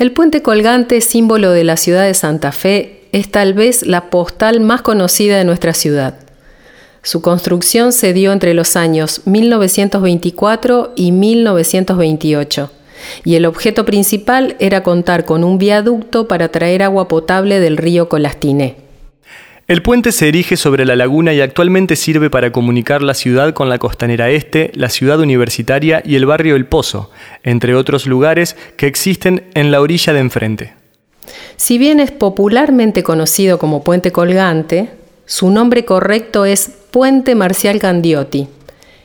El puente colgante, símbolo de la ciudad de Santa Fe, es tal vez la postal más conocida de nuestra ciudad. Su construcción se dio entre los años 1924 y 1928, y el objeto principal era contar con un viaducto para traer agua potable del río Colastiné. El puente se erige sobre la laguna y actualmente sirve para comunicar la ciudad con la costanera este, la ciudad universitaria y el barrio El Pozo, entre otros lugares que existen en la orilla de enfrente. Si bien es popularmente conocido como puente colgante, su nombre correcto es Puente Marcial Gandiotti,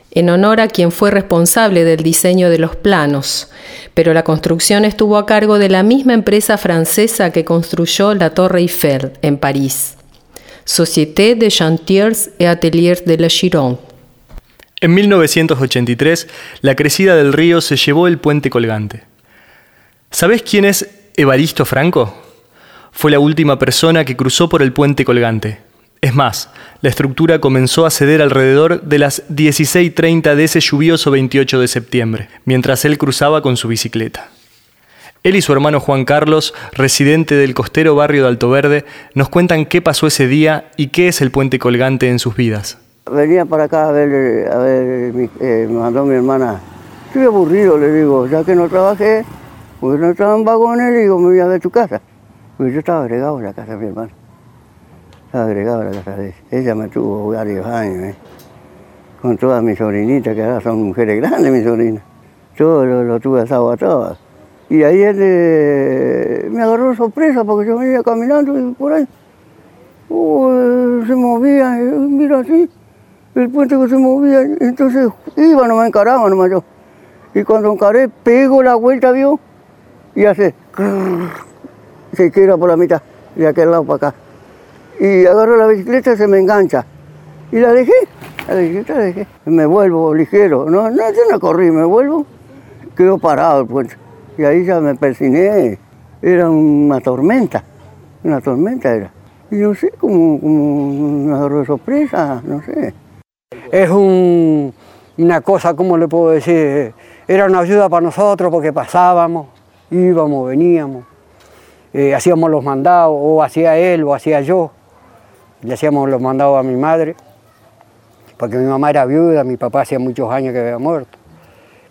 en honor a quien fue responsable del diseño de los planos, pero la construcción estuvo a cargo de la misma empresa francesa que construyó la Torre Eiffel en París. Société de Chantiers et Ateliers de la Gironde. En 1983, la crecida del río se llevó el puente colgante. ¿Sabés quién es Evaristo Franco? Fue la última persona que cruzó por el puente colgante. Es más, la estructura comenzó a ceder alrededor de las 16.30 de ese lluvioso 28 de septiembre, mientras él cruzaba con su bicicleta. Él y su hermano Juan Carlos, residente del costero barrio de Alto Verde, nos cuentan qué pasó ese día y qué es el puente colgante en sus vidas. Venía para acá a ver, a ver eh, me mandó mi hermana. Estoy aburrido, le digo, ya que no trabajé, porque no estaba en vagones, le digo, me voy a ver tu casa. Porque yo estaba agregado en la casa de mi hermana. Estaba agregado en la casa de ella. Ella me tuvo varios años, ¿eh? con todas mis sobrinitas, que ahora son mujeres grandes, mis sobrinas. Yo lo, lo tuve asado a todas. Y él eh, me agarró sorpresa porque yo venía caminando y por ahí se movía, mira así, el puente que se movía, entonces iba, no me encaraba nomás yo. Y cuando encaré, pego la vuelta, vio, y hace, se queda por la mitad, de aquel lado para acá. Y agarro la bicicleta y se me engancha. Y la dejé, la bicicleta la dejé. Me vuelvo ligero, no, no, yo no corrí, me vuelvo, quedó parado el puente. Y ahí ya me persiné. Era una tormenta, una tormenta era. Y no sé, como, como una sorpresa, no sé. Es una cosa, ¿cómo le puedo decir? Era una ayuda para nosotros porque pasábamos, íbamos, veníamos, eh, hacíamos los mandados, o hacía él o hacía yo. Le hacíamos los mandados a mi madre, porque mi mamá era viuda, mi papá hacía muchos años que había muerto.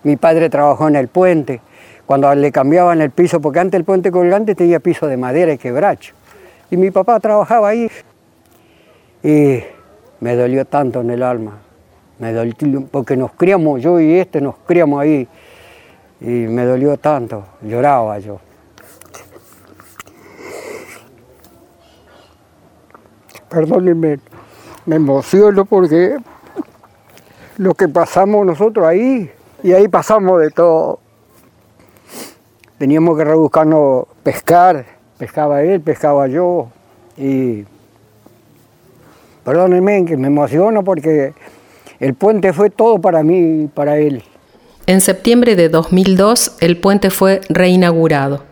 Mi padre trabajó en el puente, cuando le cambiaban el piso, porque antes el puente colgante tenía piso de madera y quebracho. Y mi papá trabajaba ahí. Y me dolió tanto en el alma. Me dolió, porque nos criamos, yo y este nos criamos ahí. Y me dolió tanto, lloraba yo. Perdónenme, me emociono porque lo que pasamos nosotros ahí, y ahí pasamos de todo teníamos que rebuscarnos pescar, pescaba él, pescaba yo y perdónenme que me emociono porque el puente fue todo para mí y para él. En septiembre de 2002 el puente fue reinaugurado.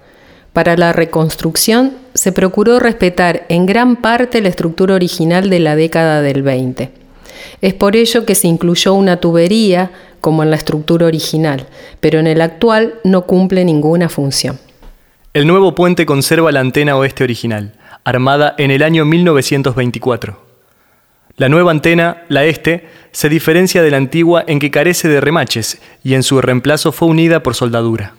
Para la reconstrucción se procuró respetar en gran parte la estructura original de la década del 20. Es por ello que se incluyó una tubería como en la estructura original, pero en el actual no cumple ninguna función. El nuevo puente conserva la antena oeste original, armada en el año 1924. La nueva antena, la este, se diferencia de la antigua en que carece de remaches y en su reemplazo fue unida por soldadura.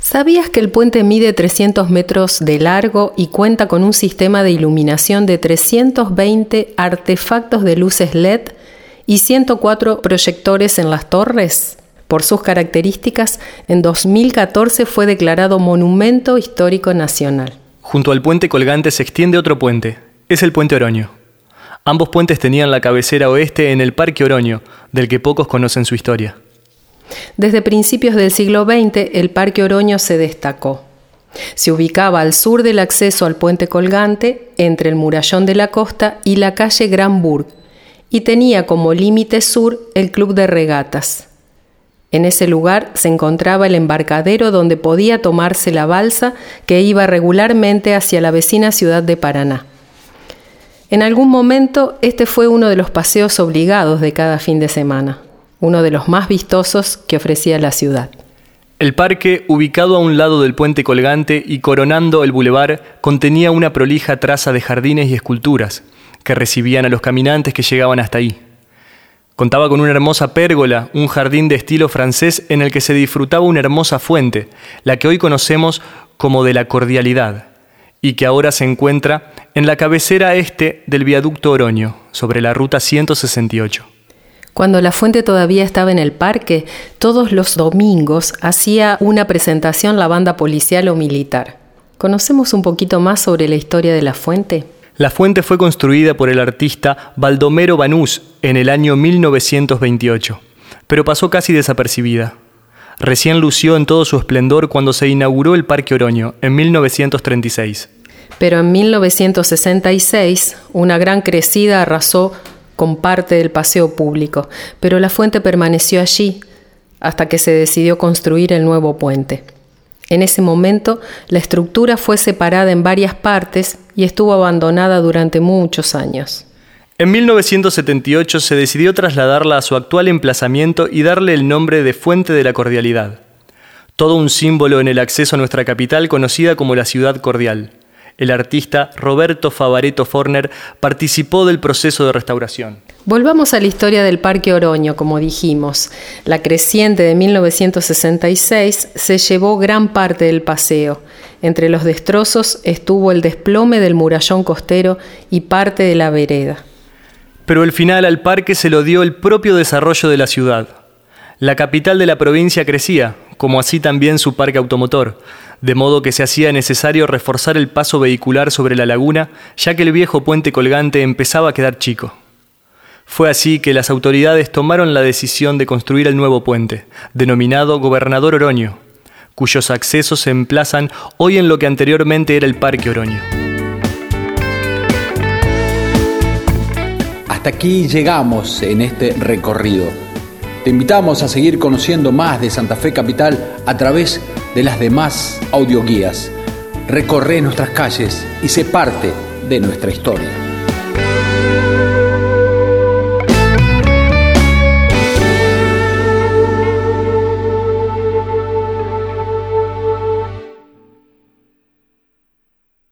¿Sabías que el puente mide 300 metros de largo y cuenta con un sistema de iluminación de 320 artefactos de luces LED y 104 proyectores en las torres. Por sus características, en 2014 fue declarado Monumento Histórico Nacional. Junto al puente colgante se extiende otro puente, es el puente Oroño. Ambos puentes tenían la cabecera oeste en el Parque Oroño, del que pocos conocen su historia. Desde principios del siglo XX, el Parque Oroño se destacó. Se ubicaba al sur del acceso al puente colgante, entre el murallón de la costa y la calle Gran Burg, y tenía como límite sur el Club de Regatas. En ese lugar se encontraba el embarcadero donde podía tomarse la balsa que iba regularmente hacia la vecina ciudad de Paraná. En algún momento este fue uno de los paseos obligados de cada fin de semana, uno de los más vistosos que ofrecía la ciudad. El parque, ubicado a un lado del puente colgante y coronando el bulevar, contenía una prolija traza de jardines y esculturas que recibían a los caminantes que llegaban hasta ahí. Contaba con una hermosa pérgola, un jardín de estilo francés en el que se disfrutaba una hermosa fuente, la que hoy conocemos como de la cordialidad, y que ahora se encuentra en la cabecera este del viaducto Oroño, sobre la ruta 168. Cuando la fuente todavía estaba en el parque, todos los domingos hacía una presentación la banda policial o militar. ¿Conocemos un poquito más sobre la historia de la fuente? La fuente fue construida por el artista Baldomero Banús en el año 1928, pero pasó casi desapercibida. Recién lució en todo su esplendor cuando se inauguró el Parque Oroño, en 1936. Pero en 1966, una gran crecida arrasó con parte del paseo público, pero la fuente permaneció allí hasta que se decidió construir el nuevo puente. En ese momento, la estructura fue separada en varias partes y estuvo abandonada durante muchos años. En 1978 se decidió trasladarla a su actual emplazamiento y darle el nombre de Fuente de la Cordialidad. Todo un símbolo en el acceso a nuestra capital conocida como la Ciudad Cordial el artista Roberto Favareto Forner participó del proceso de restauración. Volvamos a la historia del Parque Oroño, como dijimos. La creciente de 1966 se llevó gran parte del paseo. Entre los destrozos estuvo el desplome del murallón costero y parte de la vereda. Pero el final al parque se lo dio el propio desarrollo de la ciudad. La capital de la provincia crecía, como así también su parque automotor, de modo que se hacía necesario reforzar el paso vehicular sobre la laguna, ya que el viejo puente colgante empezaba a quedar chico. Fue así que las autoridades tomaron la decisión de construir el nuevo puente, denominado Gobernador Oroño, cuyos accesos se emplazan hoy en lo que anteriormente era el Parque Oroño. Hasta aquí llegamos en este recorrido te invitamos a seguir conociendo más de Santa Fe Capital a través de las demás audioguías. Recorre nuestras calles y sé parte de nuestra historia.